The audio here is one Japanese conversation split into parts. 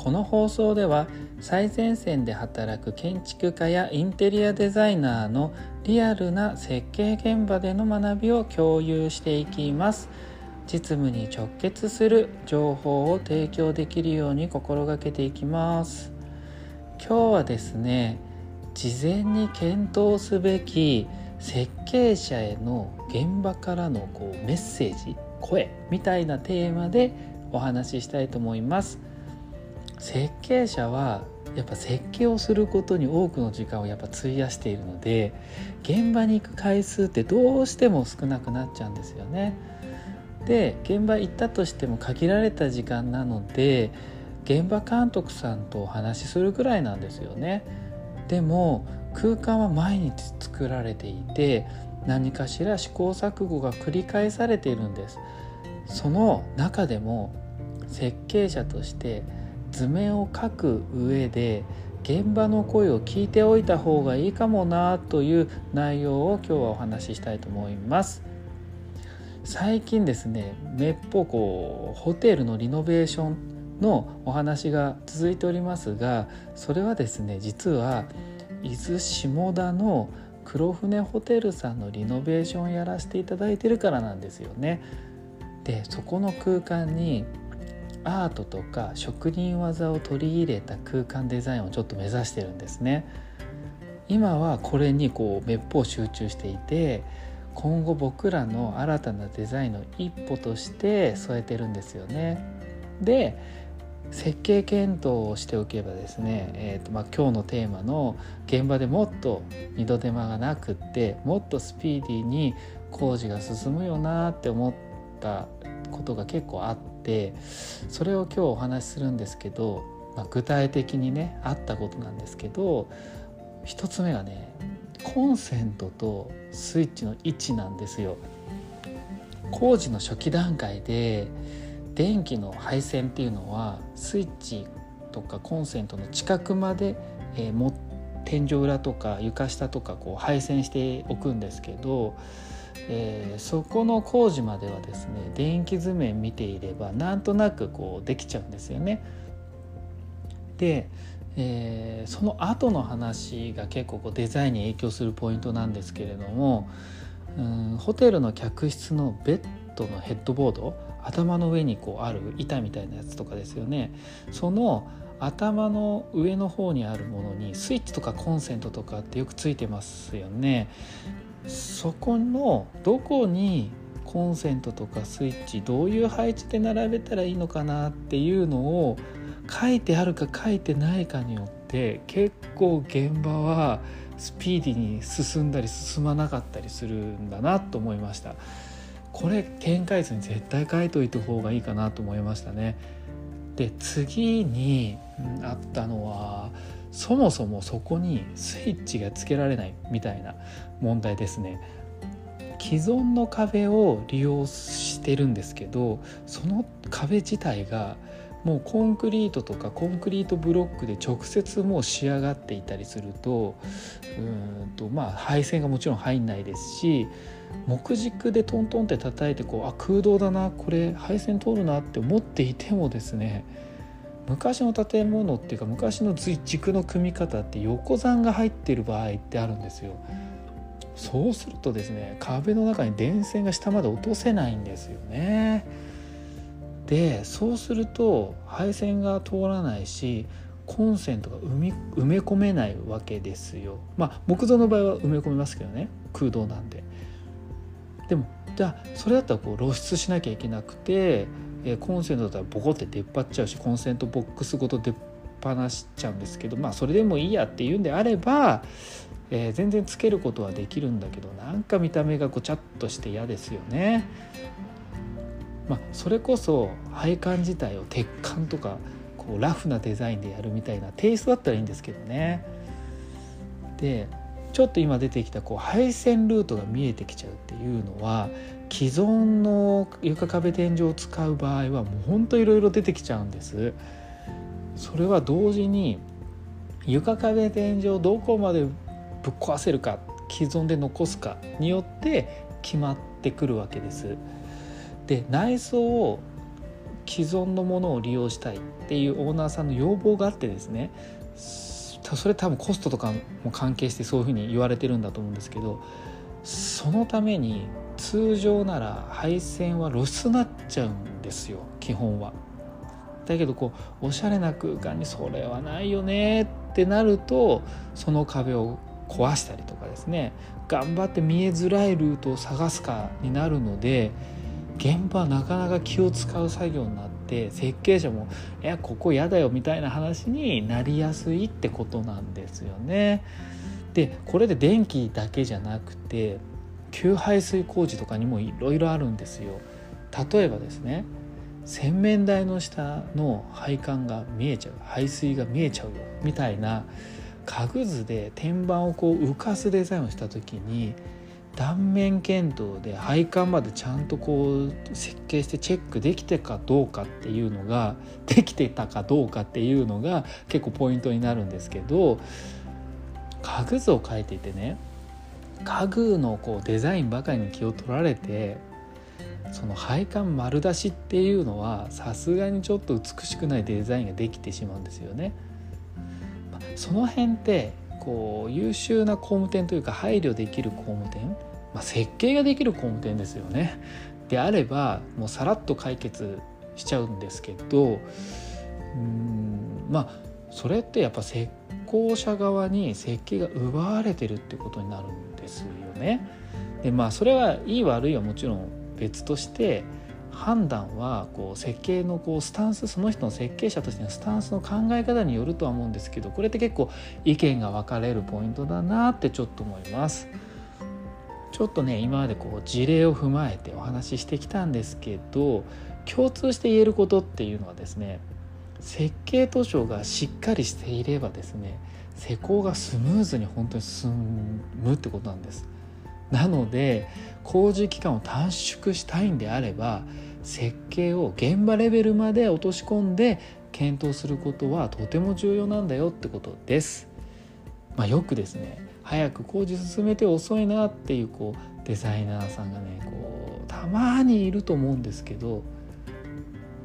この放送では最前線で働く建築家やインテリアデザイナーのリアルな設計現場での学びを共有していきます。実務に直結する情報を提供できるように心がけていきます。今日はですね事前に検討すべき設計者への現場からのこうメッセージ声みたいなテーマでお話ししたいと思います。設計者はやっぱ設計をすることに多くの時間をやっぱ費やしているので現場に行く回数ってどうしても少なくなっちゃうんですよね。で現場行ったとしても限られた時間なので現場監督さんとお話しするぐらいなんですよね。でも空間は毎日作られていて何かしら試行錯誤が繰り返されているんです。その中でも設計者として図面を描く上で現場の声を聞いておいた方がいいかもなという内容を今日はお話ししたいと思います最近ですねめっぽうこうホテルのリノベーションのお話が続いておりますがそれはですね実は伊豆下田の黒船ホテルさんのリノベーションやらせていただいてるからなんですよね。でそこの空間にアートとか職人技を取り入れた空間デザインをちょっと目指してるんですね。今はこれにこうめっぽう集中していて今後僕らの新たなデザインの一歩として添えてるんですよね。で設計検討をしておけばですね、えーとまあ、今日のテーマの現場でもっと二度手間がなくってもっとスピーディーに工事が進むよなって思ったことが結構あってそれを今日お話しするんですけど、まあ、具体的にねあったことなんですけど一つ目がねコンセントとスイッチの位置なんですよ。工事の初期段階で電気の配線っていうのはスイッチとかコンセントの近くまで、えー、も天井裏とか床下とかこう配線しておくんですけどえー、そこの工事まではですね電気図面見ていればなんとなくこうできちゃうんですよね。で、えー、その後の話が結構こうデザインに影響するポイントなんですけれどもうんホテルの客室のベッドのヘッドボード頭の上にこうある板みたいなやつとかですよねその頭の上の方にあるものにスイッチとかコンセントとかってよくついてますよね。そこのどこにコンセントとかスイッチどういう配置で並べたらいいのかなっていうのを書いてあるか書いてないかによって結構現場はスピーディーに進んだり進まなかったりするんだなと思いました。これ展開図に絶対書いといた方がいいかなと思いましたね。で次にあったのはそもそもそこにスイッチがつけられないみたいな問題ですね。既存の壁を利用してるんですけどその壁自体がもうコンクリートとかコンクリートブロックで直接もう仕上がっていたりするとうんとまあ配線がもちろん入んないですし木軸でトントンって叩いてこうあ空洞だなこれ配線通るなって思っていてもですね昔の建物っていうか昔の軸の組み方って横山が入ってる場合ってあるんですよ。そうするとですね壁の中に電線が下まで落とせないんですよね。でそうすると配線が通らないしコンセントが埋め込めないわけですよ。まあ木造の場合は埋め込めますけどね空洞なんで。でもじゃあそれだったらこう露出しなきゃいけなくてえ、コンセントだったらボコって出っ張っちゃうしコンセントボックスごと出っ放しちゃうんですけどまあそれでもいいやっていうんであれば、えー、全然つけることはできるんだけどなんか見た目がごちゃっとして嫌ですよね。まあ、それこそ配管自体を鉄管とかこうラフなデザインでやるみたいなテイストだったらいいんですけどね。でちょっと今出てきたこう配線ルートが見えてきちゃうっていうのは既存の床壁天井を使う場合はもうほんといろいろ出てきちゃうんです。それは同時に床壁天井をどこまでぶっ壊せるか既存で残すかによって決まってくるわけです。で内装を既存のものを利用したいっていうオーナーさんの要望があってですねそれ多分コストとかも関係してそういうふうに言われてるんだと思うんですけどそのために通常なら配線は露出になっちゃうんですよ基本は。だけどこうおしゃれな空間にそれはないよねってなるとその壁を壊したりとかですね頑張って見えづらいルートを探すかになるので現場はなかなか気を使う作業になって設計者も「いやここ嫌だよ」みたいな話になりやすいってことなんですよね。でこれで電気だけじゃなくて給排水工事とかにもいろいろあるんですよ。例えばですね洗面台の下の配管が見えちゃう排水が見えちゃうよみたいな家具図で天板をこう浮かすデザインをした時に断面検討で配管までちゃんとこう設計してチェックできてかどうかっていうのができてたかどうかっていうのが結構ポイントになるんですけど家具図を描いていてね家具のこうデザインばかりに気を取られてその配管丸出しっていうのはさすがにちょっと美しくないデザインができてしまうんですよね。その辺ってこう優秀な工務店というか配慮できる工務店、まあ、設計ができる工務店ですよね。であればもうさらっと解決しちゃうんですけどうんまあそれってやっぱ施工者側に設計が奪われてるってことになるんですよね。でまあそれはいい悪いはもちろん別として判断はこう設計のこうスタンスその人の設計者としてのスタンスの考え方によるとは思うんですけどこれって結構意見が分かれるポイントだなってちょっと思います。ちょっとね今までこう事例を踏まえてお話ししてきたんですけど共通して言えることっていうのはですね設計図書がしっかりしていればですね施工がスムーズに本当に進むってことなんです。なので工事期間を短縮したいんであれば設計を現場レベルまで落とし込んで検討することはとても重要なんだよってことです。まあ、よくですね早く工事進めて遅いなっていうこうデザイナーさんがねこうたまにいると思うんですけど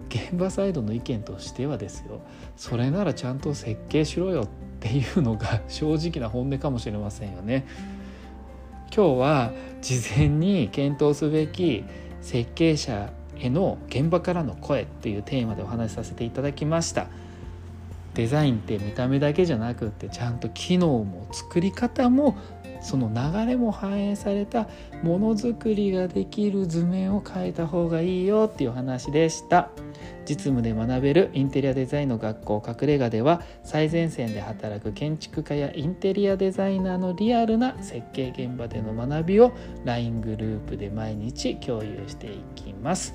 現場サイドの意見としてはですよそれならちゃんと設計しろよっていうのが正直な本音かもしれませんよね。今日は事前に検討すべき設計者への現場からの声っていうテーマでお話しさせていただきました。デザインって見た目だけじゃなくってちゃんと機能も作り方もその流れも反映されたものづくりができる図面を変えた方がいいよっていう話でした。実務で学べるインテリアデザインの学校隠れ家では最前線で働く建築家やインテリアデザイナーのリアルな設計現場での学びを LINE グループで毎日共有していきます。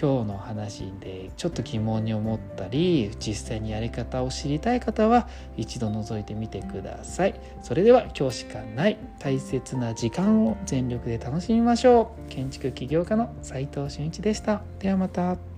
今日の話でちょっと疑問に思ったり実際にやり方を知りたい方は一度覗いてみてください。それでは今日しかない大切な時間を全力で楽しみましょう。建築起業家の斉藤俊一でした。ではまた。